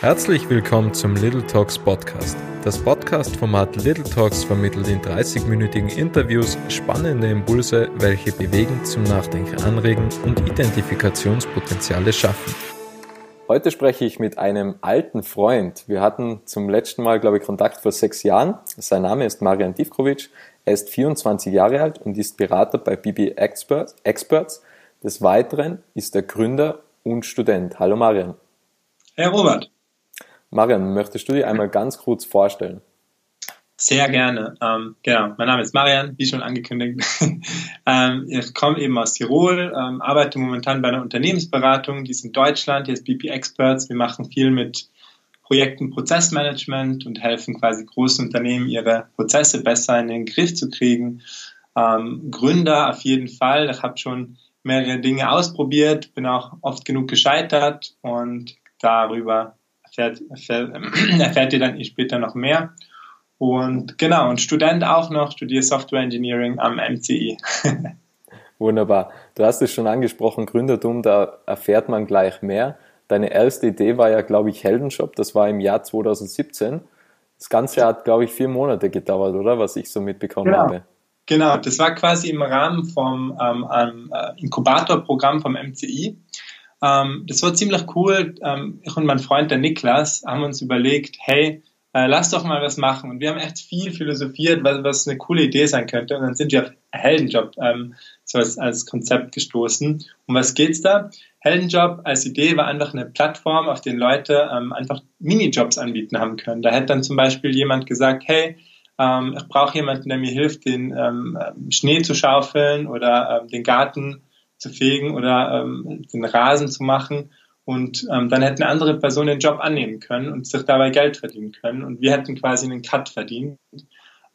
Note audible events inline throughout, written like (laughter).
Herzlich willkommen zum Little Talks Podcast. Das Podcast-Format Little Talks vermittelt in 30-minütigen Interviews spannende Impulse, welche bewegen, zum Nachdenken anregen und Identifikationspotenziale schaffen. Heute spreche ich mit einem alten Freund. Wir hatten zum letzten Mal, glaube ich, Kontakt vor sechs Jahren. Sein Name ist Marian Divkovic. Er ist 24 Jahre alt und ist Berater bei BB Experts. Des Weiteren ist er Gründer und Student. Hallo Marian. Herr Robert. Marian, möchtest du dir einmal ganz kurz vorstellen? Sehr gerne. Ähm, genau, mein Name ist Marian, wie schon angekündigt. (laughs) ähm, ich komme eben aus Tirol, ähm, arbeite momentan bei einer Unternehmensberatung, die ist in Deutschland, die ist BP Experts. Wir machen viel mit Projekten Prozessmanagement und helfen quasi großen Unternehmen, ihre Prozesse besser in den Griff zu kriegen. Ähm, Gründer auf jeden Fall. Ich habe schon mehrere Dinge ausprobiert, bin auch oft genug gescheitert und darüber erfährt, (clears throat) erfährt, ihr dann später noch mehr. Und genau, und Student auch noch, studiere Software Engineering am MCI. (laughs) Wunderbar. Du hast es schon angesprochen, Gründertum, da erfährt man gleich mehr. Deine erste Idee war ja, glaube ich, Heldenshop. Das war im Jahr 2017. Das Ganze hat, glaube ich, vier Monate gedauert, oder? Was ich so mitbekommen genau. habe. Genau, das war quasi im Rahmen vom ähm, äh, Inkubatorprogramm vom MCI. Ähm, das war ziemlich cool. Ähm, ich und mein Freund, der Niklas, haben uns überlegt, hey, äh, lass doch mal was machen. Und wir haben echt viel philosophiert, was, was eine coole Idee sein könnte. Und dann sind wir auf Heldenjob ähm, so als, als Konzept gestoßen. Um was geht's da? Heldenjob als Idee war einfach eine Plattform, auf der Leute ähm, einfach Minijobs anbieten haben können. Da hätte dann zum Beispiel jemand gesagt, hey, ähm, ich brauche jemanden, der mir hilft, den ähm, Schnee zu schaufeln oder ähm, den Garten zu fegen oder ähm, den Rasen zu machen. Und ähm, dann hätten andere Personen den Job annehmen können und sich dabei Geld verdienen können. Und wir hätten quasi einen Cut verdient.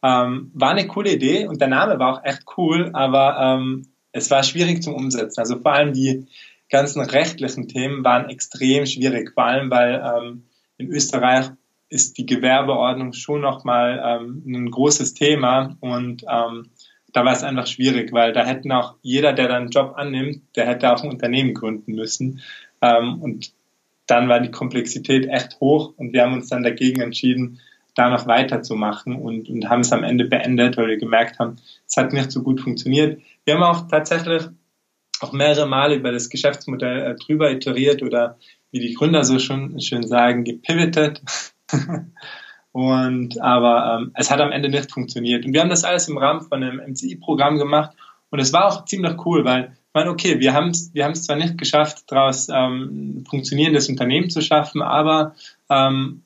Ähm, war eine coole Idee und der Name war auch echt cool, aber ähm, es war schwierig zum Umsetzen. Also vor allem die ganzen rechtlichen Themen waren extrem schwierig, vor allem weil ähm, in Österreich ist die Gewerbeordnung schon nochmal ähm, ein großes Thema und ähm, da war es einfach schwierig, weil da hätten auch jeder, der dann einen Job annimmt, der hätte auch ein Unternehmen gründen müssen. Ähm, und dann war die Komplexität echt hoch und wir haben uns dann dagegen entschieden, da noch weiterzumachen und, und haben es am Ende beendet, weil wir gemerkt haben, es hat nicht so gut funktioniert. Wir haben auch tatsächlich auch mehrere Male über das Geschäftsmodell äh, drüber iteriert oder wie die Gründer so schon schön sagen, gepivotet. (laughs) Und aber ähm, es hat am Ende nicht funktioniert. Und wir haben das alles im Rahmen von einem MCI-Programm gemacht. Und es war auch ziemlich cool, weil ich meine, okay, wir haben es wir haben's zwar nicht geschafft, daraus ähm, ein funktionierendes Unternehmen zu schaffen, aber ähm,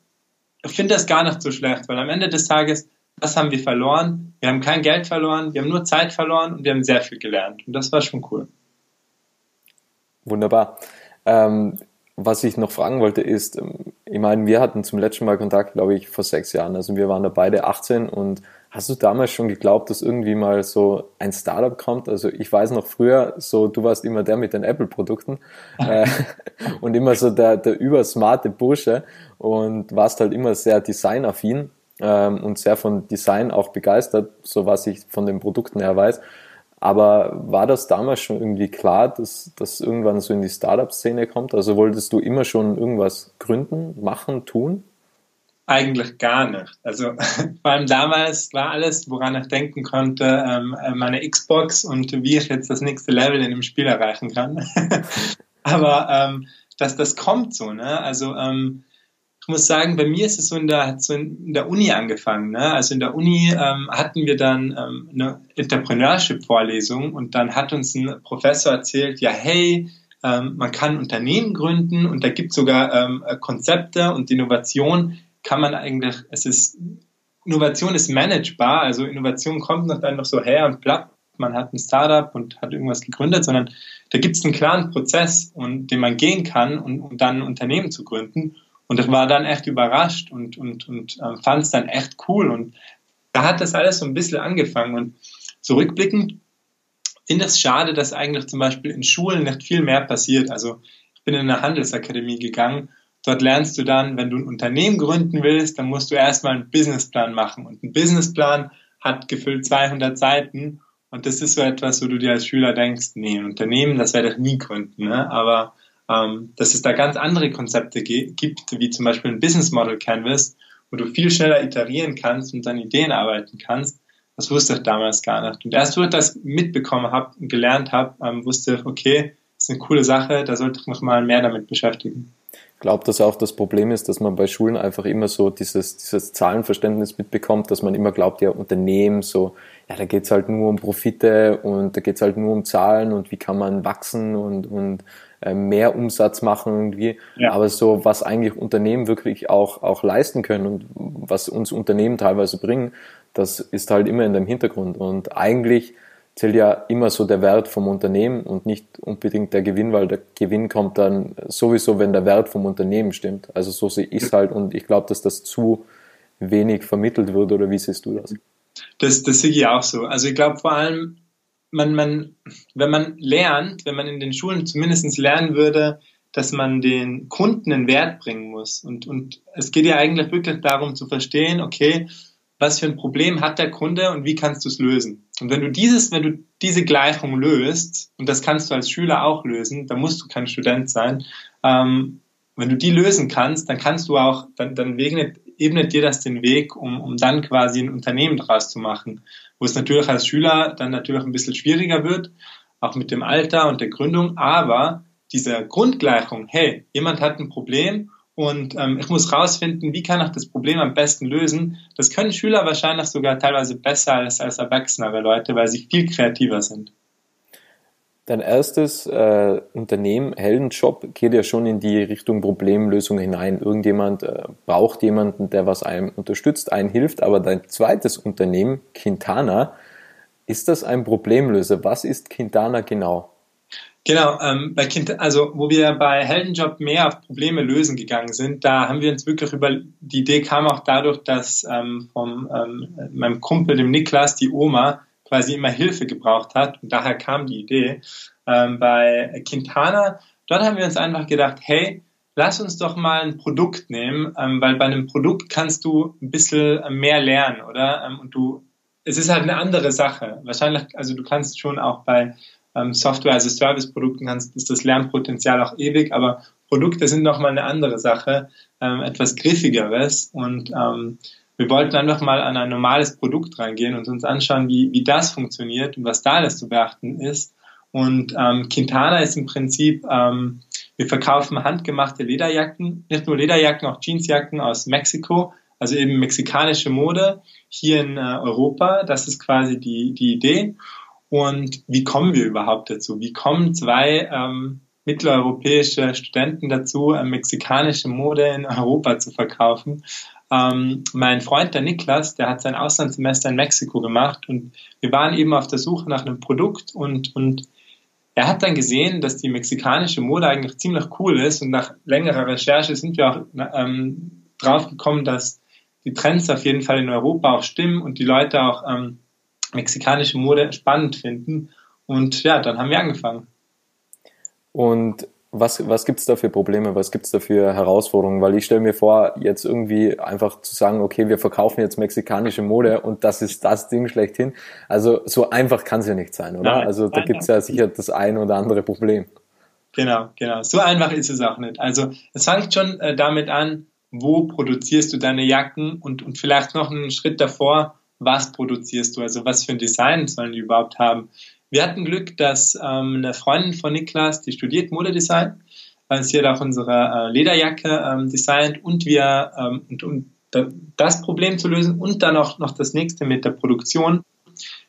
ich finde das gar nicht so schlecht, weil am Ende des Tages, was haben wir verloren? Wir haben kein Geld verloren, wir haben nur Zeit verloren und wir haben sehr viel gelernt. Und das war schon cool. Wunderbar. Ähm, was ich noch fragen wollte ist, ähm, ich meine, wir hatten zum letzten Mal Kontakt, glaube ich, vor sechs Jahren. Also wir waren da beide 18 und hast du damals schon geglaubt, dass irgendwie mal so ein Startup kommt? Also ich weiß noch früher, so du warst immer der mit den Apple-Produkten (laughs) äh, (laughs) und immer so der, der übersmarte Bursche und warst halt immer sehr designaffin ähm, und sehr von Design auch begeistert, so was ich von den Produkten her weiß. Aber war das damals schon irgendwie klar, dass das irgendwann so in die Startup-Szene kommt? Also wolltest du immer schon irgendwas gründen, machen, tun? Eigentlich gar nicht. Also (laughs) vor allem damals war alles, woran ich denken konnte, ähm, meine Xbox und wie ich jetzt das nächste Level in dem Spiel erreichen kann. (laughs) Aber ähm, dass das kommt so, ne? Also ähm, muss sagen, bei mir ist es so in der, so in der Uni angefangen. Ne? Also in der Uni ähm, hatten wir dann ähm, eine Entrepreneurship-Vorlesung und dann hat uns ein Professor erzählt, ja, hey, ähm, man kann Unternehmen gründen und da gibt es sogar ähm, Konzepte und Innovation kann man eigentlich, es ist, Innovation ist managebar, also Innovation kommt nicht einfach so her und platt, man hat ein Startup und hat irgendwas gegründet, sondern da gibt es einen klaren Prozess, und, den man gehen kann, um, um dann ein Unternehmen zu gründen. Und ich war dann echt überrascht und, und, und äh, fand es dann echt cool. Und da hat das alles so ein bisschen angefangen. Und zurückblickend finde ich es schade, dass eigentlich zum Beispiel in Schulen nicht viel mehr passiert. Also ich bin in eine Handelsakademie gegangen. Dort lernst du dann, wenn du ein Unternehmen gründen willst, dann musst du erstmal einen Businessplan machen. Und ein Businessplan hat gefüllt 200 Seiten. Und das ist so etwas, wo du dir als Schüler denkst, nee, ein Unternehmen, das werde ich nie gründen. Ne? Aber dass es da ganz andere Konzepte gibt, wie zum Beispiel ein Business Model Canvas, wo du viel schneller iterieren kannst und an Ideen arbeiten kannst. Das wusste ich damals gar nicht. Und erst wo ich das mitbekommen habe und gelernt habe, ähm, wusste ich, okay, das ist eine coole Sache, da sollte ich mich mal mehr damit beschäftigen. Ich glaube, dass auch das Problem ist, dass man bei Schulen einfach immer so dieses, dieses Zahlenverständnis mitbekommt, dass man immer glaubt, ja, Unternehmen, so, ja, da geht's halt nur um Profite und da geht's halt nur um Zahlen und wie kann man wachsen und, und mehr Umsatz machen irgendwie. Ja. Aber so, was eigentlich Unternehmen wirklich auch, auch leisten können und was uns Unternehmen teilweise bringen, das ist halt immer in dem Hintergrund. Und eigentlich zählt ja immer so der Wert vom Unternehmen und nicht unbedingt der Gewinn, weil der Gewinn kommt dann sowieso, wenn der Wert vom Unternehmen stimmt. Also so sehe ich es halt und ich glaube, dass das zu wenig vermittelt wird oder wie siehst du das? Das, das sehe ich auch so. Also ich glaube vor allem, man, man, wenn man lernt, wenn man in den Schulen zumindest lernen würde, dass man den Kunden einen Wert bringen muss. Und, und es geht ja eigentlich wirklich darum zu verstehen, okay, was für ein Problem hat der Kunde und wie kannst du es lösen. Und wenn du dieses, wenn du diese Gleichung löst, und das kannst du als Schüler auch lösen, dann musst du kein Student sein, ähm, wenn du die lösen kannst, dann kannst du auch, dann, dann ebnet, ebnet dir das den Weg, um, um dann quasi ein Unternehmen daraus zu machen, wo es natürlich als Schüler dann natürlich ein bisschen schwieriger wird, auch mit dem Alter und der Gründung, aber diese Grundgleichung, hey, jemand hat ein Problem und ähm, ich muss rausfinden, wie kann ich das Problem am besten lösen. Das können Schüler wahrscheinlich sogar teilweise besser als, als erwachsenere Leute, weil sie viel kreativer sind. Dein erstes äh, Unternehmen, Heldenjob, geht ja schon in die Richtung Problemlösung hinein. Irgendjemand äh, braucht jemanden, der was einem unterstützt, einen hilft. Aber dein zweites Unternehmen, Quintana, ist das ein Problemlöser? Was ist Quintana genau? Genau, ähm, bei kind, also wo wir bei Heldenjob mehr auf Probleme lösen gegangen sind, da haben wir uns wirklich über die Idee kam auch dadurch, dass ähm, vom ähm, meinem Kumpel dem Niklas die Oma quasi immer Hilfe gebraucht hat und daher kam die Idee. Ähm, bei Quintana, dort haben wir uns einfach gedacht, hey, lass uns doch mal ein Produkt nehmen, ähm, weil bei einem Produkt kannst du ein bisschen mehr lernen, oder? Ähm, und du, es ist halt eine andere Sache. Wahrscheinlich, also du kannst schon auch bei ähm, Software as a Service Produkten hast, ist das Lernpotenzial auch ewig, aber Produkte sind nochmal eine andere Sache, ähm, etwas griffigeres und ähm, wir wollten einfach mal an ein normales Produkt reingehen und uns anschauen, wie, wie das funktioniert und was da alles zu beachten ist. Und ähm, Quintana ist im Prinzip, ähm, wir verkaufen handgemachte Lederjacken, nicht nur Lederjacken, auch Jeansjacken aus Mexiko, also eben mexikanische Mode hier in äh, Europa. Das ist quasi die, die Idee. Und wie kommen wir überhaupt dazu? Wie kommen zwei ähm, mitteleuropäische Studenten dazu, äh, mexikanische Mode in Europa zu verkaufen? Ähm, mein Freund, der Niklas, der hat sein Auslandssemester in Mexiko gemacht und wir waren eben auf der Suche nach einem Produkt und, und er hat dann gesehen, dass die mexikanische Mode eigentlich ziemlich cool ist und nach längerer Recherche sind wir auch ähm, drauf gekommen, dass die Trends auf jeden Fall in Europa auch stimmen und die Leute auch ähm, mexikanische Mode spannend finden. Und ja, dann haben wir angefangen. Und was, was gibt es da für Probleme, was gibt es da für Herausforderungen? Weil ich stelle mir vor, jetzt irgendwie einfach zu sagen, okay, wir verkaufen jetzt mexikanische Mode und das ist das Ding schlechthin. Also so einfach kann es ja nicht sein, oder? Nein, also da gibt es ja sicher das ein oder andere Problem. Genau, genau. So einfach ist es auch nicht. Also es fängt schon äh, damit an, wo produzierst du deine Jacken und, und vielleicht noch einen Schritt davor, was produzierst du, also was für ein Design sollen die überhaupt haben. Wir hatten Glück, dass ähm, eine Freundin von Niklas, die studiert Modedesign, äh, sie hat auch unsere äh, Lederjacke ähm, designt und wir, ähm, und, um das Problem zu lösen und dann auch noch das nächste mit der Produktion.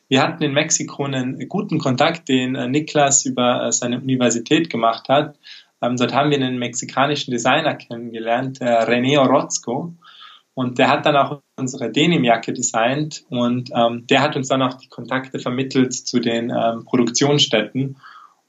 Wir hatten in Mexiko einen guten Kontakt, den äh, Niklas über äh, seine Universität gemacht hat. Ähm, dort haben wir einen mexikanischen Designer kennengelernt, äh, René Orozco. Und der hat dann auch unsere Denimjacke designt und ähm, der hat uns dann auch die Kontakte vermittelt zu den ähm, Produktionsstätten.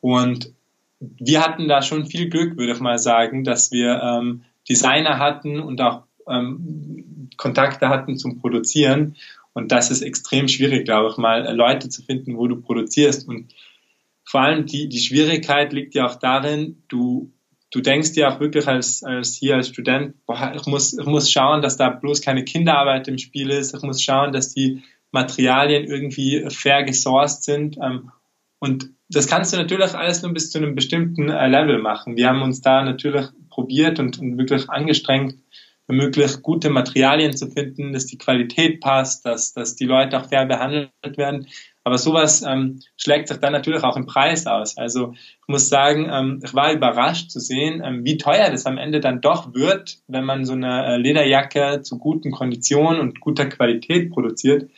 Und wir hatten da schon viel Glück, würde ich mal sagen, dass wir ähm, Designer hatten und auch ähm, Kontakte hatten zum Produzieren. Und das ist extrem schwierig, glaube ich, mal Leute zu finden, wo du produzierst. Und vor allem die, die Schwierigkeit liegt ja auch darin, du du denkst dir auch wirklich als, als hier als Student, boah, ich muss, ich muss schauen, dass da bloß keine Kinderarbeit im Spiel ist. Ich muss schauen, dass die Materialien irgendwie fair gesourced sind. Ähm, und das kannst du natürlich alles nur bis zu einem bestimmten äh, Level machen. Wir haben uns da natürlich probiert und, und wirklich angestrengt, möglich gute Materialien zu finden, dass die Qualität passt, dass, dass die Leute auch fair behandelt werden. Aber sowas ähm, schlägt sich dann natürlich auch im Preis aus. Also ich muss sagen, ähm, ich war überrascht zu sehen, ähm, wie teuer das am Ende dann doch wird, wenn man so eine äh, Lederjacke zu guten Konditionen und guter Qualität produziert.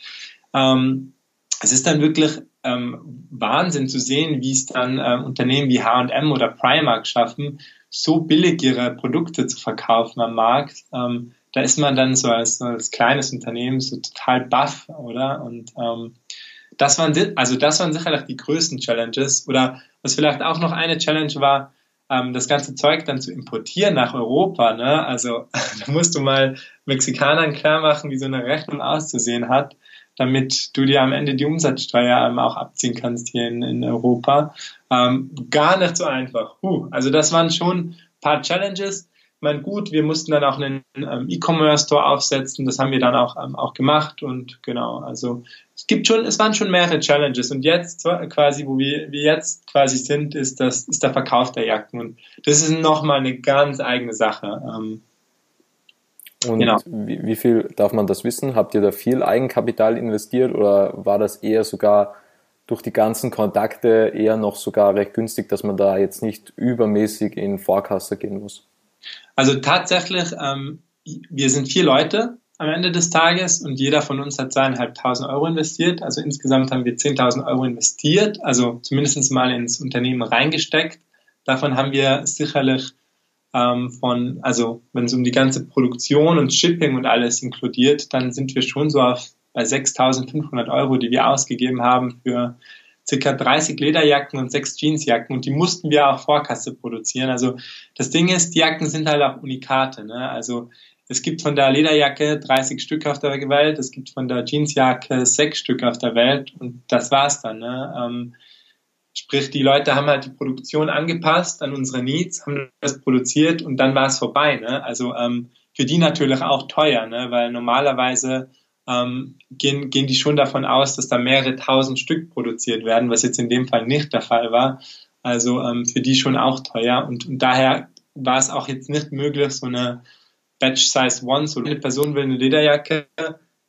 Ähm, es ist dann wirklich ähm, Wahnsinn zu sehen, wie es dann äh, Unternehmen wie H&M oder Primark schaffen, so billig ihre Produkte zu verkaufen am Markt. Ähm, da ist man dann so als, als kleines Unternehmen so total baff, oder? Und das waren also das waren sicherlich die größten Challenges. Oder was vielleicht auch noch eine Challenge war, ähm, das ganze Zeug dann zu importieren nach Europa. Ne? Also (laughs) da musst du mal Mexikanern klar machen, wie so eine Rechnung auszusehen hat damit du dir am Ende die Umsatzsteuer ähm, auch abziehen kannst hier in, in Europa. Ähm, gar nicht so einfach. Huh, also das waren schon ein paar Challenges. Ich meine, gut, wir mussten dann auch einen ähm, E-Commerce-Store aufsetzen. Das haben wir dann auch, ähm, auch gemacht und genau, also es gibt schon, es waren schon mehrere Challenges und jetzt quasi, wo wir, wir jetzt quasi sind, ist das, ist der Verkauf der Jacken und das ist nochmal eine ganz eigene Sache. Ähm, und genau. wie, wie viel darf man das wissen? Habt ihr da viel Eigenkapital investiert oder war das eher sogar durch die ganzen Kontakte eher noch sogar recht günstig, dass man da jetzt nicht übermäßig in Vorkasse gehen muss? Also tatsächlich, ähm, wir sind vier Leute am Ende des Tages und jeder von uns hat zweieinhalbtausend Euro investiert. Also insgesamt haben wir 10.000 Euro investiert, also zumindest mal ins Unternehmen reingesteckt. Davon haben wir sicherlich ähm, von, also wenn es um die ganze Produktion und Shipping und alles inkludiert, dann sind wir schon so auf bei 6.500 Euro, die wir ausgegeben haben für circa 30 Lederjacken und sechs Jeansjacken und die mussten wir auch Vorkasse produzieren. Also das Ding ist, die Jacken sind halt auch Unikate. Ne? Also es gibt von der Lederjacke 30 Stück auf der Welt, es gibt von der Jeansjacke sechs Stück auf der Welt und das war's dann. Ne? Ähm, Sprich, die Leute haben halt die Produktion angepasst an unsere Needs, haben das produziert und dann war es vorbei. Ne? Also ähm, für die natürlich auch teuer, ne? weil normalerweise ähm, gehen, gehen die schon davon aus, dass da mehrere tausend Stück produziert werden, was jetzt in dem Fall nicht der Fall war. Also ähm, für die schon auch teuer und, und daher war es auch jetzt nicht möglich, so eine Batch Size One, so eine Person will eine Lederjacke,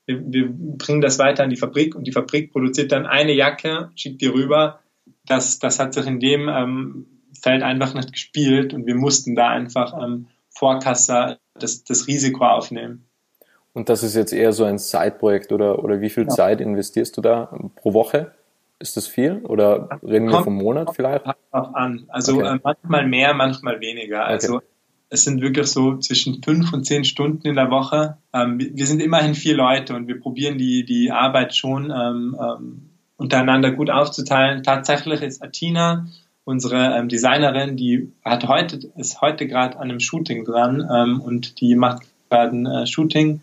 wir, wir bringen das weiter an die Fabrik und die Fabrik produziert dann eine Jacke, schickt die rüber das, das hat sich in dem ähm, Feld einfach nicht gespielt und wir mussten da einfach ähm, Vorkasser das, das Risiko aufnehmen. Und das ist jetzt eher so ein Side-Projekt oder, oder wie viel ja. Zeit investierst du da pro Woche? Ist das viel oder reden wir vom Monat vielleicht? Auch an. Also okay. äh, manchmal mehr, manchmal weniger. Also okay. es sind wirklich so zwischen fünf und zehn Stunden in der Woche. Ähm, wir sind immerhin vier Leute und wir probieren die, die Arbeit schon ähm, ähm, untereinander gut aufzuteilen. Tatsächlich ist Atina, unsere Designerin, die hat heute, ist heute gerade an einem Shooting dran und die macht gerade ein äh, Shooting.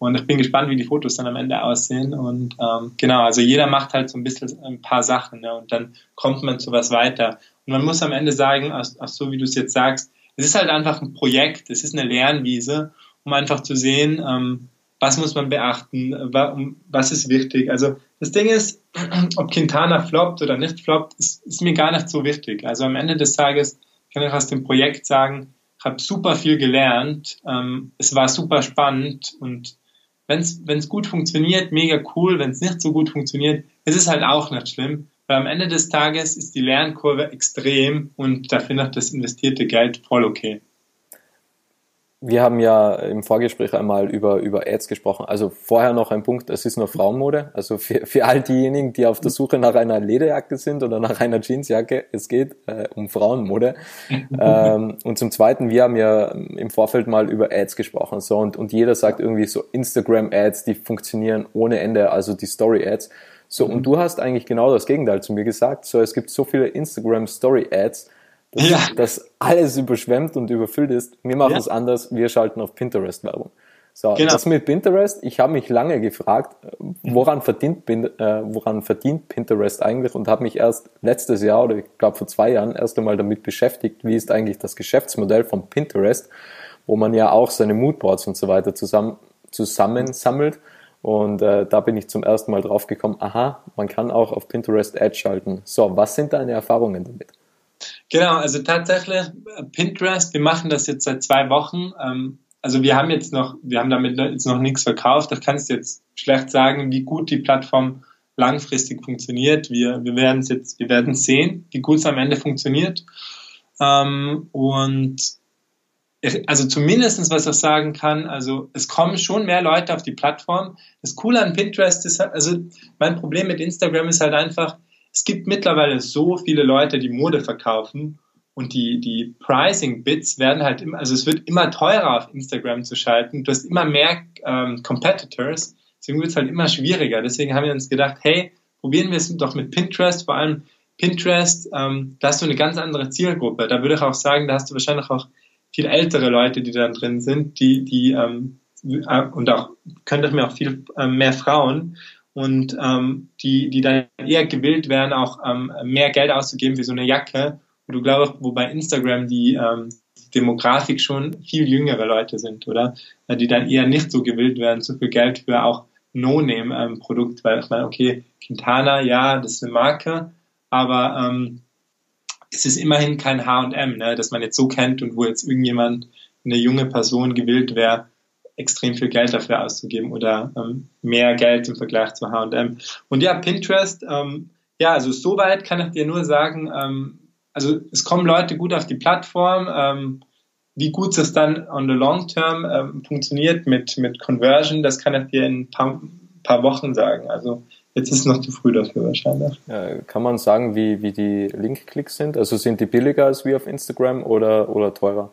Und ich bin gespannt, wie die Fotos dann am Ende aussehen. Und ähm, genau, also jeder macht halt so ein bisschen ein paar Sachen ne? und dann kommt man zu was weiter. Und man muss am Ende sagen, auch, auch so wie du es jetzt sagst, es ist halt einfach ein Projekt, es ist eine Lernwiese, um einfach zu sehen, ähm, was muss man beachten, was ist wichtig. Also das Ding ist, (clears throat) ob Quintana floppt oder nicht floppt, ist, ist mir gar nicht so wichtig. Also am Ende des Tages kann ich aus dem Projekt sagen, ich habe super viel gelernt, ähm, es war super spannend und wenn es gut funktioniert, mega cool, wenn es nicht so gut funktioniert, ist es halt auch nicht schlimm, weil am Ende des Tages ist die Lernkurve extrem und da finde ich das investierte Geld voll okay. Wir haben ja im Vorgespräch einmal über, über Ads gesprochen. Also vorher noch ein Punkt, es ist nur Frauenmode. Also für, für all diejenigen, die auf der Suche nach einer Lederjacke sind oder nach einer Jeansjacke, es geht äh, um Frauenmode. (laughs) ähm, und zum Zweiten, wir haben ja im Vorfeld mal über Ads gesprochen. So, und, und jeder sagt irgendwie so Instagram-Ads, die funktionieren ohne Ende, also die Story-Ads. So, und mhm. du hast eigentlich genau das Gegenteil zu mir gesagt. So, es gibt so viele Instagram-Story-Ads, dass, ja. dass alles überschwemmt und überfüllt ist. Wir machen ja. es anders, wir schalten auf Pinterest Werbung. So, genau. das mit Pinterest, ich habe mich lange gefragt, woran verdient, äh, woran verdient Pinterest eigentlich und habe mich erst letztes Jahr oder ich glaube vor zwei Jahren erst einmal damit beschäftigt, wie ist eigentlich das Geschäftsmodell von Pinterest, wo man ja auch seine Moodboards und so weiter zusammen, zusammensammelt Und äh, da bin ich zum ersten Mal drauf gekommen, aha, man kann auch auf Pinterest Ads schalten. So, was sind deine Erfahrungen damit? Genau, also tatsächlich äh, Pinterest, wir machen das jetzt seit zwei Wochen. Ähm, also wir haben jetzt noch, wir haben damit jetzt noch nichts verkauft. Da kannst du jetzt schlecht sagen, wie gut die Plattform langfristig funktioniert. Wir, wir werden es jetzt, wir werden sehen, wie gut es am Ende funktioniert. Ähm, und also zumindestens was ich sagen kann, also es kommen schon mehr Leute auf die Plattform. Das Coole an Pinterest ist, also mein Problem mit Instagram ist halt einfach, es gibt mittlerweile so viele Leute, die Mode verkaufen und die, die Pricing-Bits werden halt immer, also es wird immer teurer auf Instagram zu schalten. Du hast immer mehr ähm, Competitors, deswegen wird es halt immer schwieriger. Deswegen haben wir uns gedacht, hey, probieren wir es doch mit Pinterest, vor allem Pinterest, ähm, da hast du eine ganz andere Zielgruppe. Da würde ich auch sagen, da hast du wahrscheinlich auch viel ältere Leute, die da drin sind, die, die ähm, äh, und auch könnte ich mir auch viel äh, mehr Frauen und ähm, die, die dann eher gewillt wären, auch ähm, mehr Geld auszugeben für so eine Jacke. Und du glaubst, wo bei Instagram die ähm, Demografik schon viel jüngere Leute sind, oder? Äh, die dann eher nicht so gewillt werden, so viel Geld für auch No-Name-Produkt, ähm, weil ich meine, okay, Quintana, ja, das ist eine Marke, aber ähm, es ist immerhin kein H&M, ne, das man jetzt so kennt und wo jetzt irgendjemand, eine junge Person gewillt wäre, extrem viel Geld dafür auszugeben oder ähm, mehr Geld im Vergleich zu H&M. Und ja, Pinterest, ähm, ja, also soweit kann ich dir nur sagen, ähm, also es kommen Leute gut auf die Plattform, ähm, wie gut es dann on the long term ähm, funktioniert mit, mit Conversion, das kann ich dir in ein paar, paar Wochen sagen. Also Jetzt ist es noch zu früh dafür wahrscheinlich. Ja, kann man sagen, wie, wie die Link-Klicks sind? Also sind die billiger als wie auf Instagram oder, oder teurer?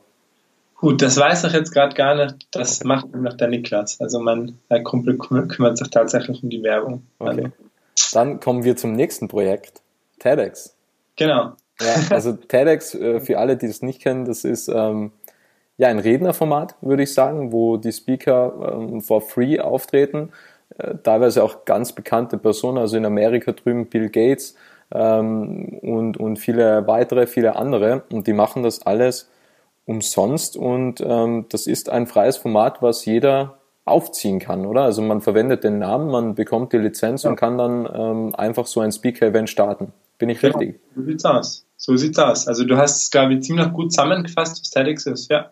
Gut, das weiß ich jetzt gerade gar nicht. Das macht noch der Niklas. Also mein Kumpel kümmert sich tatsächlich um die Werbung. Okay. Dann kommen wir zum nächsten Projekt, TEDx. Genau. Ja, also (laughs) TEDx, äh, für alle, die das nicht kennen, das ist ähm, ja ein Rednerformat, würde ich sagen, wo die Speaker ähm, for free auftreten äh, teilweise auch ganz bekannte Personen, also in Amerika drüben Bill Gates ähm, und, und viele weitere, viele andere. Und die machen das alles umsonst und ähm, das ist ein freies Format, was jeder aufziehen kann, oder? Also man verwendet den Namen, man bekommt die Lizenz ja. und kann dann ähm, einfach so ein Speaker-Event starten. Bin ich richtig? Ja, so sieht's aus. So sieht's aus. Also du hast es, glaube ich, ziemlich gut zusammengefasst, was TEDx ist, ja.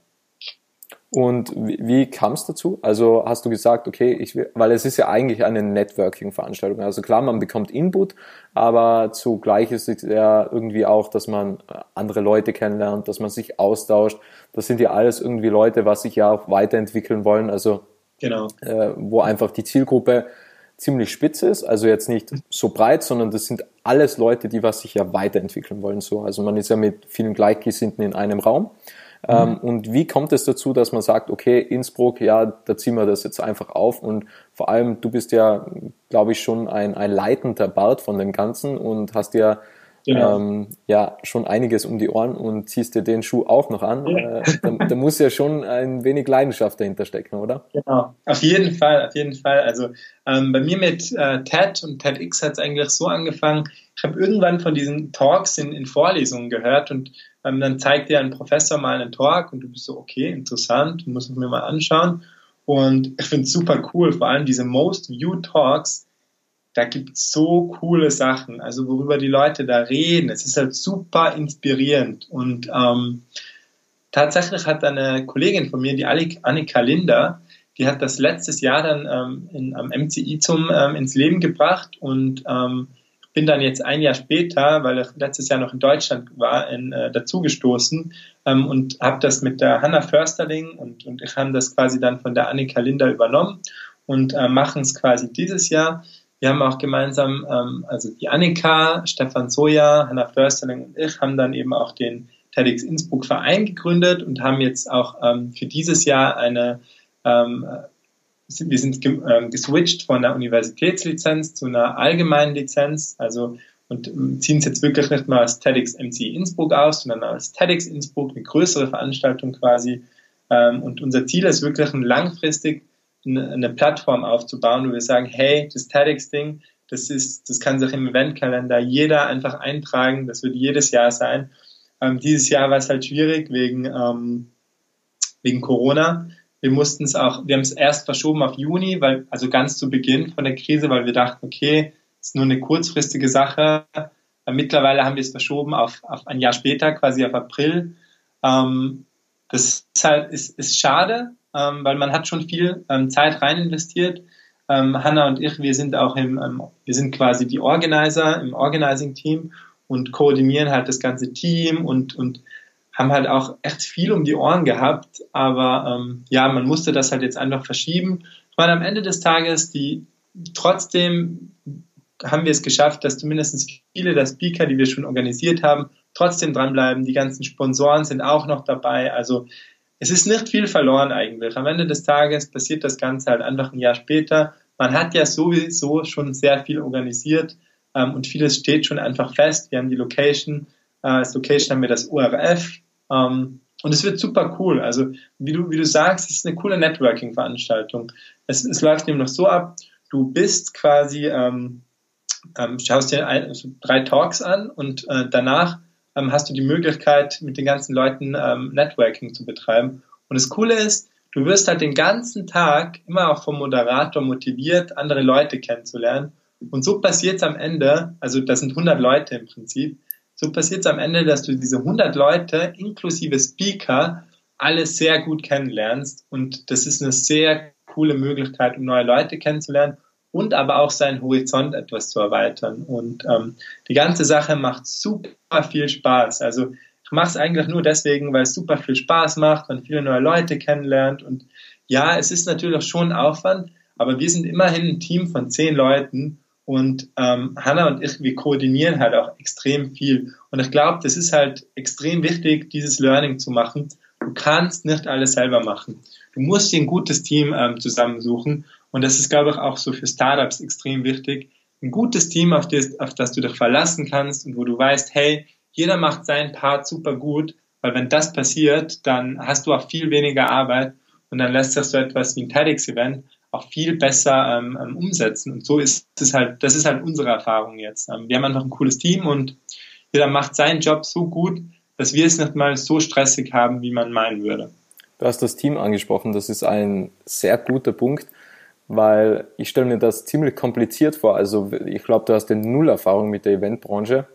Und wie, wie kam es dazu? Also hast du gesagt, okay, ich will, weil es ist ja eigentlich eine Networking-Veranstaltung. Also klar, man bekommt Input, aber zugleich ist es ja irgendwie auch, dass man äh, andere Leute kennenlernt, dass man sich austauscht. Das sind ja alles irgendwie Leute, was sich ja auch weiterentwickeln wollen. Also genau. äh, wo einfach die Zielgruppe ziemlich spitz ist, also jetzt nicht so breit, sondern das sind alles Leute, die was sich ja weiterentwickeln wollen. So, also man ist ja mit vielen Gleichgesinnten in einem Raum. Mhm. und wie kommt es dazu, dass man sagt, okay, Innsbruck, ja, da ziehen wir das jetzt einfach auf und vor allem, du bist ja, glaube ich, schon ein, ein leitender Bart von dem Ganzen und hast ja Genau. Ähm, ja, schon einiges um die Ohren und ziehst dir den Schuh auch noch an. Äh, da, da, muss ja schon ein wenig Leidenschaft dahinter stecken, oder? Genau, auf jeden Fall, auf jeden Fall. Also ähm, bei mir mit äh, TED und TEDx hat es eigentlich so angefangen. Ich habe irgendwann von diesen Talks in, in Vorlesungen gehört und ähm, dann zeigt dir ein Professor mal einen Talk und du bist so, okay, interessant, muss ich mir mal anschauen. Und ich finde es super cool, vor allem diese Most Viewed Talks, da gibt es so coole Sachen, also worüber die Leute da reden. Es ist halt super inspirierend. Und ähm, tatsächlich hat eine Kollegin von mir, die Annika Linder, die hat das letztes Jahr dann ähm, in, am MCI zum, ähm, ins Leben gebracht und ähm, bin dann jetzt ein Jahr später, weil ich letztes Jahr noch in Deutschland war, in, äh, dazugestoßen ähm, und habe das mit der Hanna Försterling und, und ich haben das quasi dann von der Annika Linder übernommen und äh, machen es quasi dieses Jahr. Wir haben auch gemeinsam, ähm, also die Annika, Stefan Soja, Hanna Försterling und ich haben dann eben auch den TEDx Innsbruck Verein gegründet und haben jetzt auch ähm, für dieses Jahr eine ähm, wir sind ähm, geswitcht von einer Universitätslizenz zu einer allgemeinen Lizenz, also und ähm, ziehen es jetzt wirklich nicht mal als TEDx MC Innsbruck aus, sondern als TEDx Innsbruck, eine größere Veranstaltung quasi. Ähm, und unser Ziel ist wirklich langfristig eine Plattform aufzubauen, wo wir sagen, hey, das TEDx-Ding, das ist, das kann sich im Eventkalender jeder einfach eintragen, das wird jedes Jahr sein. dieses Jahr war es halt schwierig wegen, wegen Corona Wir mussten es auch, wir haben es erst verschoben auf Juni, weil, also ganz zu Beginn von der Krise, weil wir dachten, okay, ist nur eine kurzfristige Sache. Mittlerweile haben wir es verschoben auf, auf ein Jahr später, quasi auf April. Ähm, das ist halt, ist, ist schade, ähm, weil man hat schon viel ähm, Zeit rein investiert. Ähm, Hanna und ich, wir sind auch im, ähm, wir sind quasi die Organizer im Organizing-Team und koordinieren halt das ganze Team und, und haben halt auch echt viel um die Ohren gehabt, aber ähm, ja, man musste das halt jetzt einfach verschieben. Ich meine, am Ende des Tages, die trotzdem haben wir es geschafft, dass zumindest viele der Speaker, die wir schon organisiert haben, trotzdem dranbleiben. Die ganzen Sponsoren sind auch noch dabei. Also es ist nicht viel verloren eigentlich. Am Ende des Tages passiert das Ganze halt einfach ein Jahr später. Man hat ja sowieso schon sehr viel organisiert ähm, und vieles steht schon einfach fest. Wir haben die Location, äh, als Location haben wir das URF ähm, und es wird super cool. Also wie du, wie du sagst, es ist eine coole Networking-Veranstaltung. Es, es läuft nämlich noch so ab, du bist quasi, ähm, ähm, schaust dir ein, also drei Talks an und äh, danach ähm, hast du die Möglichkeit, mit den ganzen Leuten ähm, Networking zu betreiben. Und das Coole ist, du wirst halt den ganzen Tag immer auch vom Moderator motiviert, andere Leute kennenzulernen. Und so passiert es am Ende, also das sind 100 Leute im Prinzip, so passiert es am Ende, dass du diese 100 Leute inklusive Speaker alle sehr gut kennenlernst. Und das ist eine sehr coole Möglichkeit, um neue Leute kennenzulernen und aber auch seinen Horizont etwas zu erweitern. Und ähm, die ganze Sache macht super viel Spaß. Also ich mache es eigentlich nur deswegen, weil es super viel Spaß macht, man viele neue Leute kennenlernt. Und ja, es ist natürlich schon Aufwand, aber wir sind immerhin ein Team von zehn Leuten und ähm, Hanna und ich, wir koordinieren halt auch extrem viel. Und ich glaube, das ist halt extrem wichtig, dieses Learning zu machen. Du kannst nicht alles selber machen. Du musst dir ein gutes Team ähm, zusammensuchen. Und das ist, glaube ich, auch so für Startups extrem wichtig. Ein gutes Team, auf das, auf das du dich verlassen kannst und wo du weißt, hey, jeder macht seinen Part super gut, weil wenn das passiert, dann hast du auch viel weniger Arbeit und dann lässt sich so etwas wie ein TEDx-Event auch viel besser ähm, ähm, umsetzen. Und so ist es halt, das ist halt unsere Erfahrung jetzt. Ähm, wir haben einfach ein cooles Team und jeder macht seinen Job so gut, dass wir es nicht mal so stressig haben, wie man meinen würde. Du hast das Team angesprochen, das ist ein sehr guter Punkt weil ich stelle mir das ziemlich kompliziert vor. Also ich glaube, du hast eine Null-Erfahrung mit der Eventbranche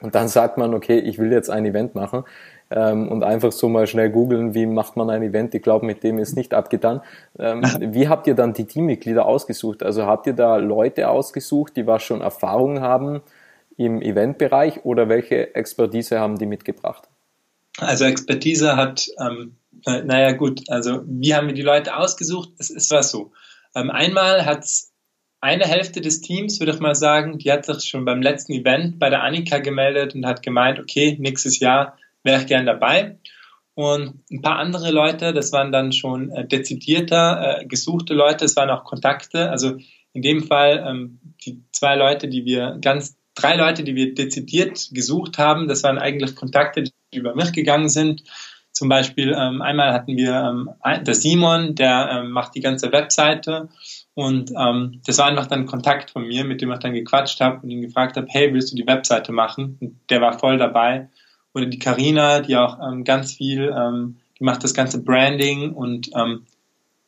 und dann sagt man, okay, ich will jetzt ein Event machen ähm, und einfach so mal schnell googeln, wie macht man ein Event. Ich glaube, mit dem ist nicht abgetan. Ähm, (laughs) wie habt ihr dann die Teammitglieder ausgesucht? Also habt ihr da Leute ausgesucht, die was schon Erfahrung haben im Eventbereich oder welche Expertise haben die mitgebracht? Also Expertise hat, ähm, naja gut, also wie haben wir die Leute ausgesucht? Es, es war so. Ähm, einmal hat eine Hälfte des Teams, würde ich mal sagen, die hat sich schon beim letzten Event bei der Annika gemeldet und hat gemeint, okay, nächstes Jahr wäre ich gern dabei. Und ein paar andere Leute, das waren dann schon äh, dezidierter, äh, gesuchte Leute, es waren auch Kontakte. Also in dem Fall ähm, die zwei Leute, die wir ganz, drei Leute, die wir dezidiert gesucht haben, das waren eigentlich Kontakte, die über mich gegangen sind. Zum Beispiel ähm, einmal hatten wir ähm, der Simon, der ähm, macht die ganze Webseite und ähm, das war einfach dann Kontakt von mir, mit dem ich dann gequatscht habe und ihn gefragt habe, hey, willst du die Webseite machen? Und der war voll dabei. Oder die Karina, die auch ähm, ganz viel, ähm, die macht das ganze Branding und ähm,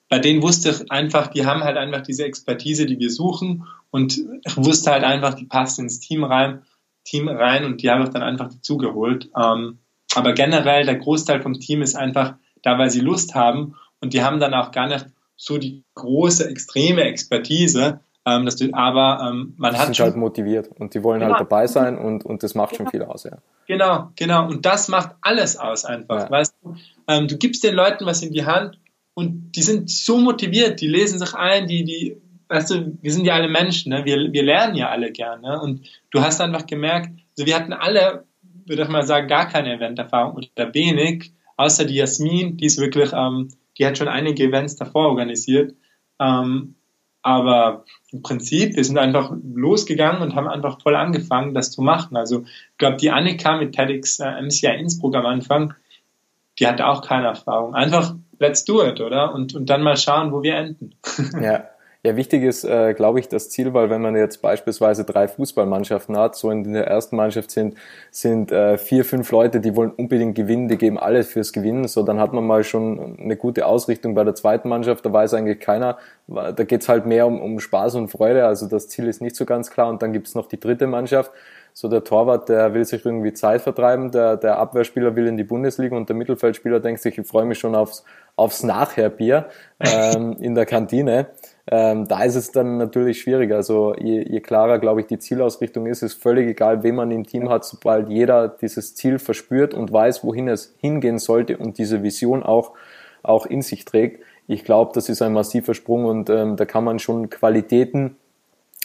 bei denen wusste ich einfach, die haben halt einfach diese Expertise, die wir suchen und ich wusste halt einfach, die passt ins Team rein, Team rein und die habe ich dann einfach dazugeholt. Ähm, aber generell, der Großteil vom Team ist einfach da, weil sie Lust haben und die haben dann auch gar nicht so die große, extreme Expertise, ähm, dass du, aber ähm, man die hat sind schon, halt motiviert und die wollen halt genau. halt dabei sein und, und das macht genau. schon viel aus, ja. Genau, genau. Und das macht alles aus einfach, ja. weißt du. Ähm, du gibst den Leuten was in die Hand und die sind so motiviert, die lesen sich ein, die, die, weißt du, wir sind ja alle Menschen, ne? wir, wir lernen ja alle gerne und du hast einfach gemerkt, also wir hatten alle würde ich mal sagen, gar keine Eventerfahrung oder wenig, außer die Jasmin, die ist wirklich, ähm, die hat schon einige Events davor organisiert. Ähm, aber im Prinzip, wir sind einfach losgegangen und haben einfach voll angefangen, das zu machen. Also ich glaube, die Annika mit TEDx äh, MCI Innsbruck am Anfang, die hatte auch keine Erfahrung. Einfach let's do it, oder? Und, und dann mal schauen, wo wir enden. ja. (laughs) Ja, wichtig ist, äh, glaube ich, das Ziel, weil wenn man jetzt beispielsweise drei Fußballmannschaften hat, so in der ersten Mannschaft sind, sind äh, vier, fünf Leute, die wollen unbedingt gewinnen, die geben alles fürs Gewinnen, so dann hat man mal schon eine gute Ausrichtung bei der zweiten Mannschaft, da weiß eigentlich keiner, da geht's halt mehr um, um Spaß und Freude, also das Ziel ist nicht so ganz klar. Und dann gibt's noch die dritte Mannschaft, so der Torwart, der will sich irgendwie Zeit vertreiben, der, der Abwehrspieler will in die Bundesliga und der Mittelfeldspieler denkt sich, ich freue mich schon aufs, aufs Nachherbier (laughs) ähm, in der Kantine. Ähm, da ist es dann natürlich schwieriger. Also je, je klarer, glaube ich, die Zielausrichtung ist, ist völlig egal, wen man im Team hat, sobald jeder dieses Ziel verspürt und weiß, wohin es hingehen sollte und diese Vision auch, auch in sich trägt. Ich glaube, das ist ein massiver Sprung und ähm, da kann man schon Qualitäten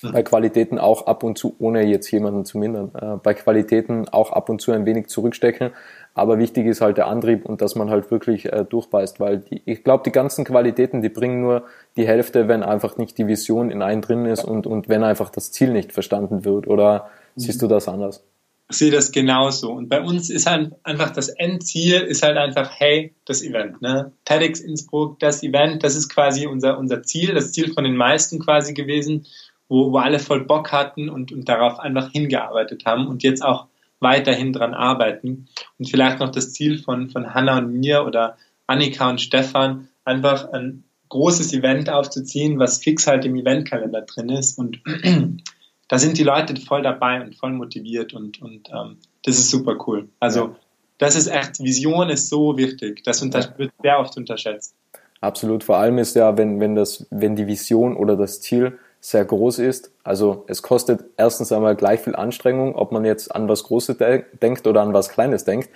bei Qualitäten auch ab und zu, ohne jetzt jemanden zu mindern, äh, bei Qualitäten auch ab und zu ein wenig zurückstecken. Aber wichtig ist halt der Antrieb und dass man halt wirklich äh, durchbeißt, weil die, ich glaube, die ganzen Qualitäten, die bringen nur die Hälfte, wenn einfach nicht die Vision in einen drin ist und, und wenn einfach das Ziel nicht verstanden wird. Oder mhm. siehst du das anders? Ich sehe das genauso. Und bei uns ist halt einfach das Endziel, ist halt einfach, hey, das Event, ne? TEDx Innsbruck, das Event, das ist quasi unser, unser Ziel, das Ziel von den meisten quasi gewesen wo, wo alle voll Bock hatten und, und darauf einfach hingearbeitet haben und jetzt auch weiterhin dran arbeiten. Und vielleicht noch das Ziel von, von Hanna und mir oder Annika und Stefan, einfach ein großes Event aufzuziehen, was fix halt im Eventkalender drin ist. Und (clears throat) da sind die Leute voll dabei und voll motiviert und, und ähm, das ist super cool. Also das ist echt, Vision ist so wichtig. Das wird sehr oft unterschätzt. Absolut. Vor allem ist ja, wenn, wenn das, wenn die Vision oder das Ziel sehr groß ist. Also es kostet erstens einmal gleich viel Anstrengung, ob man jetzt an was Großes de denkt oder an was Kleines denkt.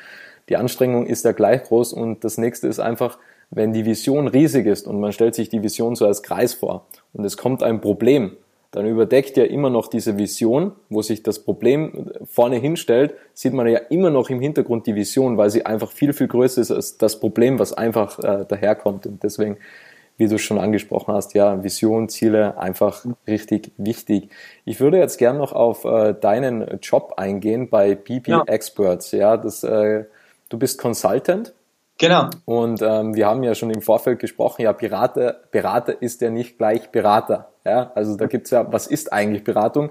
Die Anstrengung ist ja gleich groß und das nächste ist einfach, wenn die Vision riesig ist und man stellt sich die Vision so als Kreis vor und es kommt ein Problem, dann überdeckt ja immer noch diese Vision, wo sich das Problem vorne hinstellt, sieht man ja immer noch im Hintergrund die Vision, weil sie einfach viel, viel größer ist als das Problem, was einfach äh, daherkommt. Und deswegen wie du schon angesprochen hast, ja, Vision, Ziele, einfach richtig wichtig. Ich würde jetzt gern noch auf äh, deinen Job eingehen bei BP ja. Experts. Ja, das, äh, du bist Consultant. Genau. Und ähm, wir haben ja schon im Vorfeld gesprochen, ja, Berater, Berater ist ja nicht gleich Berater. Ja, also da gibt's ja, was ist eigentlich Beratung?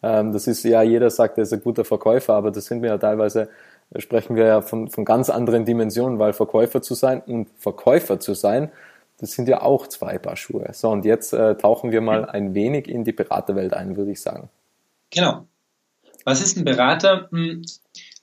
Ähm, das ist ja, jeder sagt, er ist ein guter Verkäufer, aber das sind wir ja teilweise, sprechen wir ja von, von ganz anderen Dimensionen, weil Verkäufer zu sein und Verkäufer zu sein, das sind ja auch zwei Paar Schuhe. So, und jetzt äh, tauchen wir mal ein wenig in die Beraterwelt ein, würde ich sagen. Genau. Was ist ein Berater? Hm,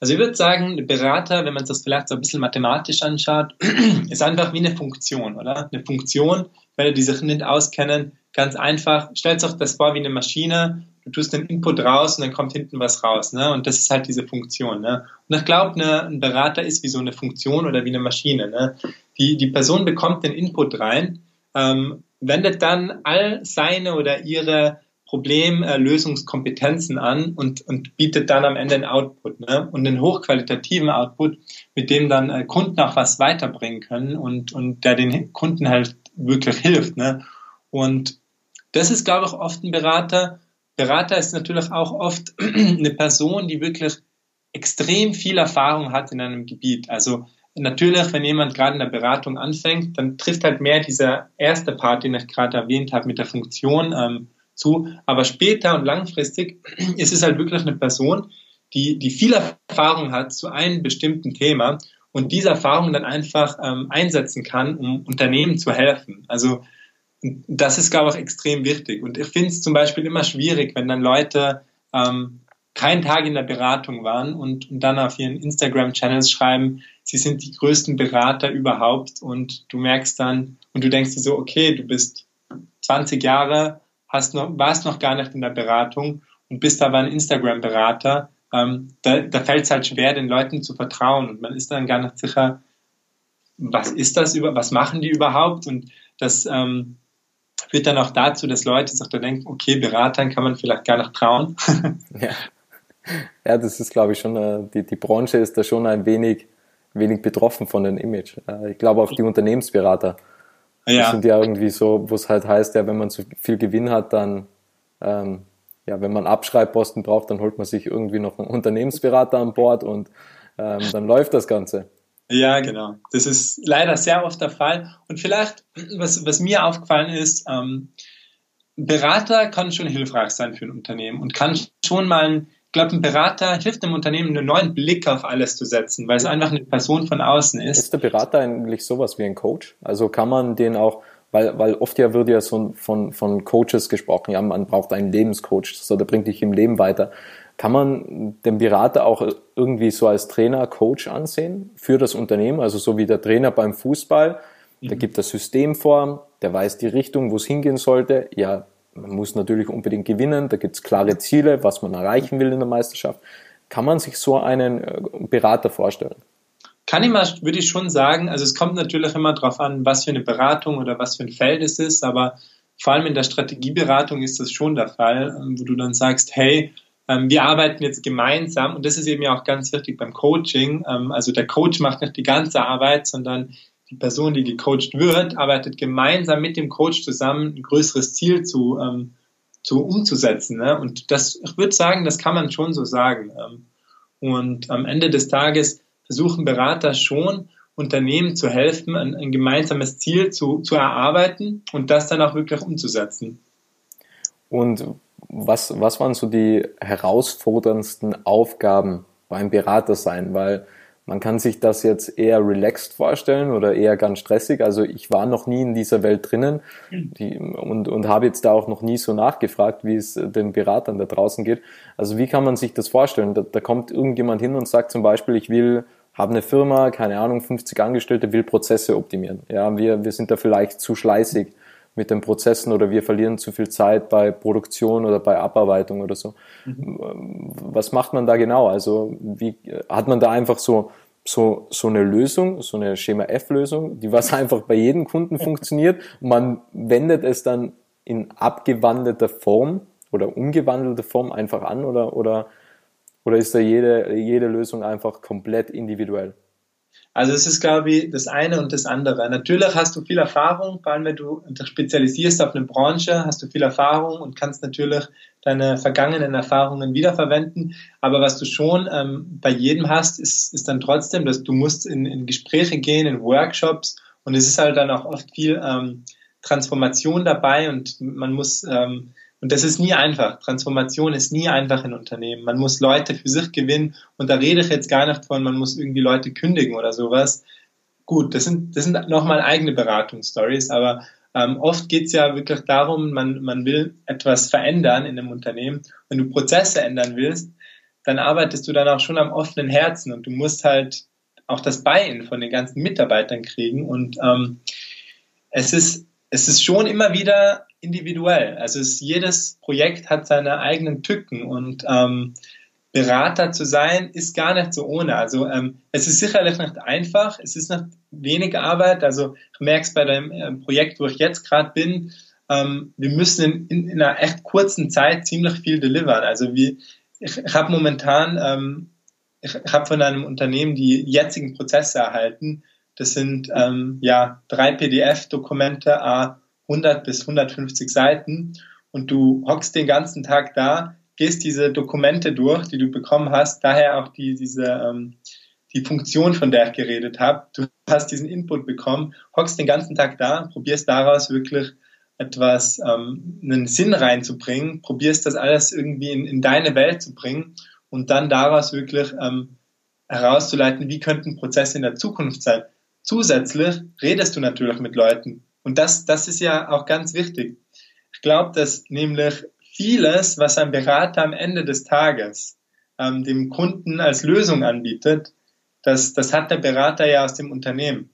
also ich würde sagen, ein Berater, wenn man das vielleicht so ein bisschen mathematisch anschaut, (clears throat) ist einfach wie eine Funktion, oder? Eine Funktion, wenn die sich nicht auskennen, ganz einfach, stellt euch das vor wie eine Maschine, du tust den Input raus und dann kommt hinten was raus, ne? Und das ist halt diese Funktion, ne? Und ich glaube, ne, ein Berater ist wie so eine Funktion oder wie eine Maschine, ne? Die, die Person bekommt den Input rein, ähm, wendet dann all seine oder ihre Problemlösungskompetenzen an und, und bietet dann am Ende einen Output ne? und einen hochqualitativen Output, mit dem dann äh, Kunden auch was weiterbringen können und, und der den Kunden halt wirklich hilft. Ne? Und das ist, glaube ich, oft ein Berater. Berater ist natürlich auch oft (clears throat) eine Person, die wirklich extrem viel Erfahrung hat in einem Gebiet. Also natürlich, wenn jemand gerade in der Beratung anfängt, dann trifft halt mehr dieser erste Part, den ich gerade erwähnt habe, mit der Funktion ähm, zu. Aber später und langfristig (clears throat) ist es halt wirklich eine Person, die, die viel Erfahrung hat zu einem bestimmten Thema und diese Erfahrung dann einfach ähm, einsetzen kann, um Unternehmen zu helfen. Also das ist, glaube ich, extrem wichtig. Und ich finde es zum Beispiel immer schwierig, wenn dann Leute ähm, keinen Tag in der Beratung waren und, und dann auf ihren Instagram-Channels schreiben, sie sind die größten Berater überhaupt. Und du merkst dann und du denkst dir so, okay, du bist 20 Jahre, hast noch, warst noch gar nicht in der Beratung und bist aber ein Instagram-Berater, ähm, da, da fällt es halt schwer, den Leuten zu vertrauen. Und man ist dann gar nicht sicher, was ist das über, was machen die überhaupt? Und das ähm, führt dann auch dazu, dass Leute sich da denken, okay, Beratern kann man vielleicht gar nicht trauen. (laughs) ja. ja, das ist, glaube ich, schon, äh, die, die Branche ist da schon ein wenig, wenig betroffen von dem Image. Äh, ich glaube auch die Unternehmensberater. Ja. Die sind ja irgendwie so, wo es halt heißt, ja, wenn man zu viel Gewinn hat, dann, ähm, ja, wenn man Abschreibposten braucht, dann holt man sich irgendwie noch einen Unternehmensberater an Bord und ähm, dann läuft das Ganze. Ja, genau. Das ist leider sehr oft der Fall. Und vielleicht, was, was mir aufgefallen ist, ähm, Berater kann schon hilfreich sein für ein Unternehmen und kann schon mal ich glaube, ein Berater hilft dem Unternehmen, einen neuen Blick auf alles zu setzen, weil es einfach eine Person von außen ist. Ist der Berater eigentlich sowas wie ein Coach? Also kann man den auch, weil, weil oft ja wird ja so von, von Coaches gesprochen, ja, man braucht einen Lebenscoach, so, der bringt dich im Leben weiter. Kann man den Berater auch irgendwie so als Trainer, Coach ansehen für das Unternehmen? Also so wie der Trainer beim Fußball, der mhm. gibt das System vor, der weiß die Richtung, wo es hingehen sollte. Ja, man muss natürlich unbedingt gewinnen, da gibt es klare Ziele, was man erreichen will in der Meisterschaft. Kann man sich so einen äh, Berater vorstellen? Kann ich mal, würde ich schon sagen, also es kommt natürlich immer darauf an, was für eine Beratung oder was für ein Feld es ist, aber vor allem in der Strategieberatung ist das schon der Fall, wo du dann sagst, hey, wir arbeiten jetzt gemeinsam und das ist eben ja auch ganz wichtig beim Coaching. Ähm, also der Coach macht nicht die ganze Arbeit, sondern die Person, die gecoacht wird, arbeitet gemeinsam mit dem Coach zusammen, ein größeres Ziel zu, ähm, zu umzusetzen. Ne? Und das, ich würde sagen, das kann man schon so sagen. Ähm, und am Ende des Tages versuchen Berater schon, Unternehmen zu helfen, ein, ein gemeinsames Ziel zu, zu erarbeiten und das dann auch wirklich umzusetzen. Und was, was waren so die herausforderndsten Aufgaben beim Berater sein? Weil man kann sich das jetzt eher relaxed vorstellen oder eher ganz stressig. Also ich war noch nie in dieser Welt drinnen die, und, und habe jetzt da auch noch nie so nachgefragt, wie es den Beratern da draußen geht. Also wie kann man sich das vorstellen? Da, da kommt irgendjemand hin und sagt zum Beispiel, ich will, habe eine Firma, keine Ahnung, 50 Angestellte, will Prozesse optimieren. Ja, wir, wir sind da vielleicht zu schleißig mit den Prozessen oder wir verlieren zu viel Zeit bei Produktion oder bei Abarbeitung oder so. Mhm. Was macht man da genau? Also wie hat man da einfach so so, so eine Lösung, so eine Schema F-Lösung, die was (laughs) einfach bei jedem Kunden funktioniert. man wendet es dann in abgewandelter Form oder umgewandelter Form einfach an oder, oder, oder ist da jede, jede Lösung einfach komplett individuell? Also es ist, glaube ich, das eine und das andere. Natürlich hast du viel Erfahrung, vor allem wenn du dich spezialisierst auf eine Branche, hast du viel Erfahrung und kannst natürlich deine vergangenen Erfahrungen wiederverwenden. Aber was du schon ähm, bei jedem hast, ist, ist dann trotzdem, dass du musst in, in Gespräche gehen, in Workshops und es ist halt dann auch oft viel ähm, Transformation dabei und man muss ähm, und das ist nie einfach. Transformation ist nie einfach in Unternehmen. Man muss Leute für sich gewinnen. Und da rede ich jetzt gar nicht von, man muss irgendwie Leute kündigen oder sowas. Gut, das sind, das sind nochmal eigene Beratungsstories, aber ähm, oft geht es ja wirklich darum, man, man will etwas verändern in einem Unternehmen. Wenn du Prozesse ändern willst, dann arbeitest du dann auch schon am offenen Herzen und du musst halt auch das Buy-in von den ganzen Mitarbeitern kriegen. Und ähm, es ist es ist schon immer wieder individuell. Also es, jedes Projekt hat seine eigenen Tücken und ähm, Berater zu sein ist gar nicht so ohne. Also ähm, es ist sicherlich nicht einfach, es ist nicht wenig Arbeit. Also ich merke es bei dem äh, Projekt, wo ich jetzt gerade bin, ähm, wir müssen in, in, einer echt kurzen Zeit ziemlich viel delivern. Also wie, ich, ich habe momentan, ähm, ich habe von einem Unternehmen die jetzigen Prozesse erhalten das sind ähm, ja drei PDF-Dokumente, 100 bis 150 Seiten und du hockst den ganzen Tag da, gehst diese Dokumente durch, die du bekommen hast, daher auch die, diese, ähm, die Funktion, von der ich geredet habe. Du hast diesen Input bekommen, hockst den ganzen Tag da, probierst daraus wirklich etwas, ähm, einen Sinn reinzubringen, probierst das alles irgendwie in, in deine Welt zu bringen und dann daraus wirklich ähm, herauszuleiten, wie könnten Prozesse in der Zukunft sein. Zusätzlich redest du natürlich mit Leuten. Und das, das ist ja auch ganz wichtig. Ich glaube, dass nämlich vieles, was ein Berater am Ende des Tages ähm, dem Kunden als Lösung anbietet, das, das hat der Berater ja aus dem Unternehmen.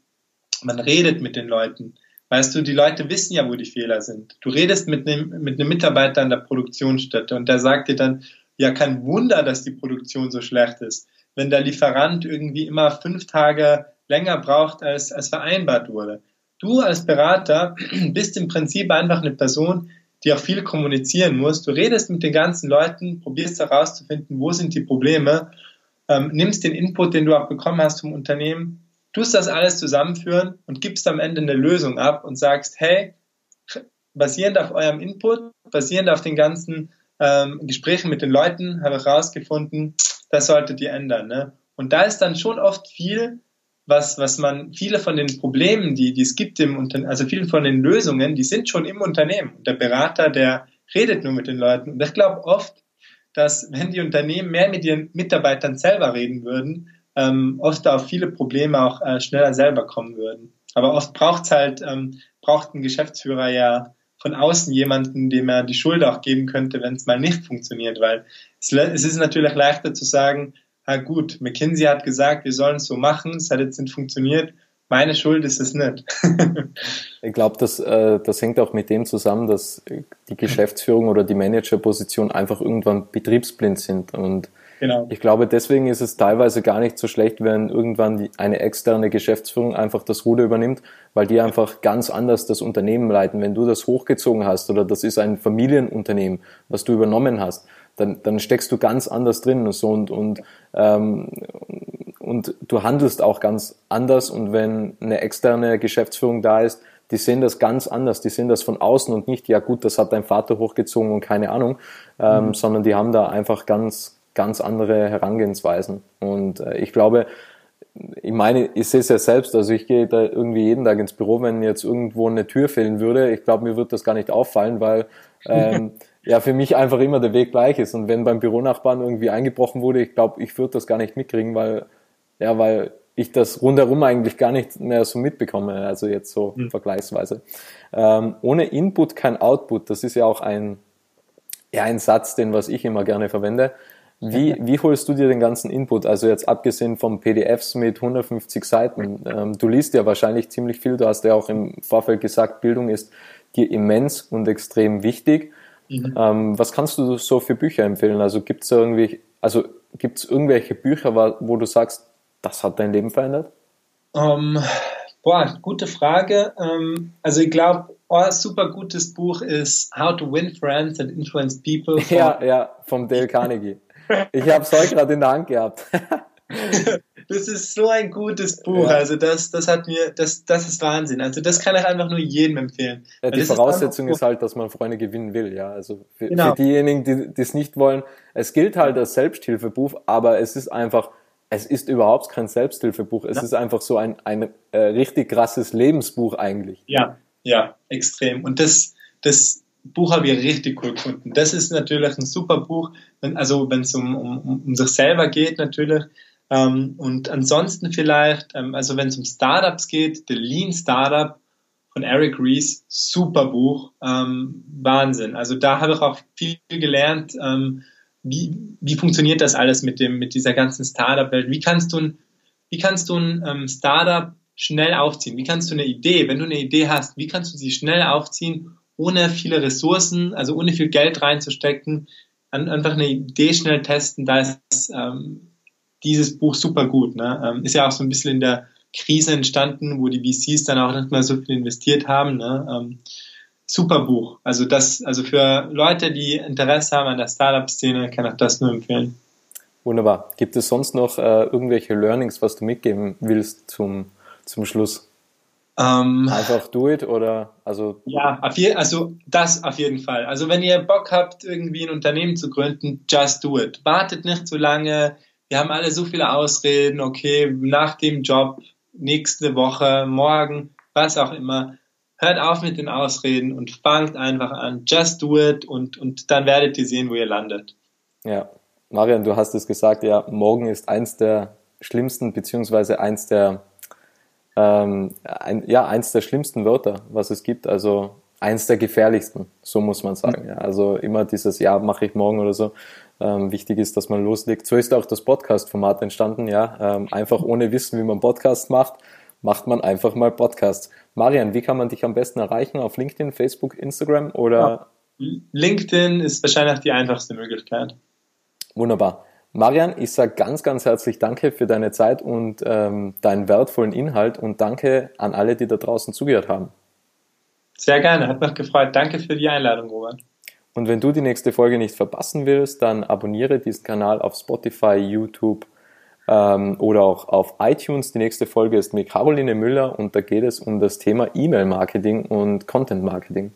Man redet mit den Leuten. Weißt du, die Leute wissen ja, wo die Fehler sind. Du redest mit einem, mit einem Mitarbeiter an der Produktionsstätte und der sagt dir dann, ja, kein Wunder, dass die Produktion so schlecht ist. Wenn der Lieferant irgendwie immer fünf Tage länger braucht, als, als vereinbart wurde. Du als Berater (clears throat) bist im Prinzip einfach eine Person, die auch viel kommunizieren muss. Du redest mit den ganzen Leuten, probierst herauszufinden, wo sind die Probleme, ähm, nimmst den Input, den du auch bekommen hast vom Unternehmen, tust das alles zusammenführen und gibst am Ende eine Lösung ab und sagst, hey, basierend auf eurem Input, basierend auf den ganzen ähm, Gesprächen mit den Leuten, habe ich herausgefunden, das solltet ihr ändern. Ne? Und da ist dann schon oft viel was, was man, viele von den Problemen, die, die es gibt im Unternehmen, also viele von den Lösungen, die sind schon im Unternehmen. Und der Berater, der redet nur mit den Leuten. Und ich glaube oft, dass wenn die Unternehmen mehr mit ihren Mitarbeitern selber reden würden, ähm, oft auf viele Probleme auch äh, schneller selber kommen würden. Aber oft braucht's halt, ähm, braucht ein Geschäftsführer ja von außen jemanden, dem er die Schuld auch geben könnte, wenn es mal nicht funktioniert, weil es, es ist natürlich leichter zu sagen, ah gut, McKinsey hat gesagt, wir sollen es so machen, es hat jetzt nicht funktioniert, meine Schuld ist es nicht. (laughs) ich glaube, das, äh, das hängt auch mit dem zusammen, dass die Geschäftsführung oder die Managerposition einfach irgendwann betriebsblind sind. Und genau. ich glaube, deswegen ist es teilweise gar nicht so schlecht, wenn irgendwann die, eine externe Geschäftsführung einfach das Ruder übernimmt, weil die einfach ganz anders das Unternehmen leiten. Wenn du das hochgezogen hast oder das ist ein Familienunternehmen, was du übernommen hast, dann, dann steckst du ganz anders drin und so und, und, ähm, und du handelst auch ganz anders und wenn eine externe Geschäftsführung da ist, die sehen das ganz anders, die sehen das von außen und nicht, ja gut, das hat dein Vater hochgezogen und keine Ahnung, ähm, mhm. sondern die haben da einfach ganz, ganz andere Herangehensweisen. Und äh, ich glaube, ich meine, ich sehe es ja selbst, also ich gehe da irgendwie jeden Tag ins Büro, wenn jetzt irgendwo eine Tür fehlen würde, ich glaube, mir wird das gar nicht auffallen, weil (laughs) ähm, ja für mich einfach immer der Weg gleich ist. Und wenn beim Büronachbarn irgendwie eingebrochen wurde, ich glaube, ich würde das gar nicht mitkriegen, weil, ja, weil ich das rundherum eigentlich gar nicht mehr so mitbekomme, also jetzt so mhm. vergleichsweise. Ähm, ohne Input kein Output, das ist ja auch ein, ja, ein Satz, den was ich immer gerne verwende. Wie, wie holst du dir den ganzen Input? Also jetzt abgesehen von PDFs mit 150 Seiten. Ähm, du liest ja wahrscheinlich ziemlich viel. Du hast ja auch im Vorfeld gesagt, Bildung ist dir immens und extrem wichtig. Mhm. Ähm, was kannst du so für Bücher empfehlen? Also gibt es irgendwie, also gibt es irgendwelche Bücher, wo du sagst, das hat dein Leben verändert? Um, ähm, boah, gute Frage. Um, ähm, also ich glaube, oh, ein super gutes Buch ist How to Win Friends and Influence People. (laughs) ja, ja, vom Dale Carnegie. Ich habe es heute gerade in der Hand gehabt. (laughs) das ist so ein gutes Buch. Ja. Also das, das hat mir, das, das ist Wahnsinn. Also das kann ich einfach nur jedem empfehlen. Ja, die Voraussetzung ist, ist, halt, dass man Freunde gewinnen will. Ja, also für, genau. für diejenigen, die es nicht wollen, es gilt halt als Selbsthilfebuch, aber es ist einfach, es ist überhaupt kein Selbsthilfebuch. Es ja. ist einfach so ein, ein äh, richtig krasses Lebensbuch eigentlich. Ja, ja, extrem. Und das, das Buch habe ich richtig cool gefunden. Das ist natürlich ein super Buch, wenn, also wenn es um, um, um sich selber geht natürlich. Ähm, und ansonsten vielleicht, ähm, also wenn es um Startups geht, The Lean Startup von Eric Ries, super Buch, ähm, Wahnsinn. Also da habe ich auch viel gelernt, ähm, wie, wie funktioniert das alles mit dem, mit dieser ganzen Startup-Welt? Wie kannst du ein, wie kannst du ein ähm, Startup schnell aufziehen? Wie kannst du eine Idee, wenn du eine Idee hast, wie kannst du sie schnell aufziehen, ohne viele Ressourcen, also ohne viel Geld reinzustecken, einfach eine Idee schnell testen, da ist ähm, dieses Buch super gut. Ne? Ähm, ist ja auch so ein bisschen in der Krise entstanden, wo die VCs dann auch nicht mehr so viel investiert haben. Ne? Ähm, super Buch. Also das, also für Leute, die Interesse haben an der Startup-Szene, kann ich das nur empfehlen. Wunderbar. Gibt es sonst noch äh, irgendwelche Learnings, was du mitgeben willst zum, zum Schluss? Ähm, Einfach do it oder also ja, je, also das auf jeden Fall. Also wenn ihr Bock habt, irgendwie ein Unternehmen zu gründen, just do it. Wartet nicht zu lange. Wir haben alle so viele Ausreden. Okay, nach dem Job, nächste Woche, morgen, was auch immer. Hört auf mit den Ausreden und fangt einfach an. Just do it und und dann werdet ihr sehen, wo ihr landet. Ja, Marian, du hast es gesagt. Ja, morgen ist eins der schlimmsten beziehungsweise eins der ähm, ein, ja, eins der schlimmsten Wörter, was es gibt. Also eins der gefährlichsten, so muss man sagen. Ja. Also immer dieses Ja, mache ich morgen oder so. Ähm, wichtig ist, dass man loslegt. So ist auch das Podcast-Format entstanden, ja. Ähm, einfach ohne Wissen, wie man Podcast macht, macht man einfach mal Podcast. Marian, wie kann man dich am besten erreichen? Auf LinkedIn, Facebook, Instagram oder? Ja. LinkedIn ist wahrscheinlich die einfachste Möglichkeit. Wunderbar. Marian, ich sage ganz, ganz herzlich Danke für deine Zeit und ähm, deinen wertvollen Inhalt und danke an alle, die da draußen zugehört haben. Sehr gerne, hat mich gefreut. Danke für die Einladung, Robert. Und wenn du die nächste Folge nicht verpassen willst, dann abonniere diesen Kanal auf Spotify, YouTube ähm, oder auch auf iTunes. Die nächste Folge ist mit Caroline Müller und da geht es um das Thema E-Mail-Marketing und Content-Marketing.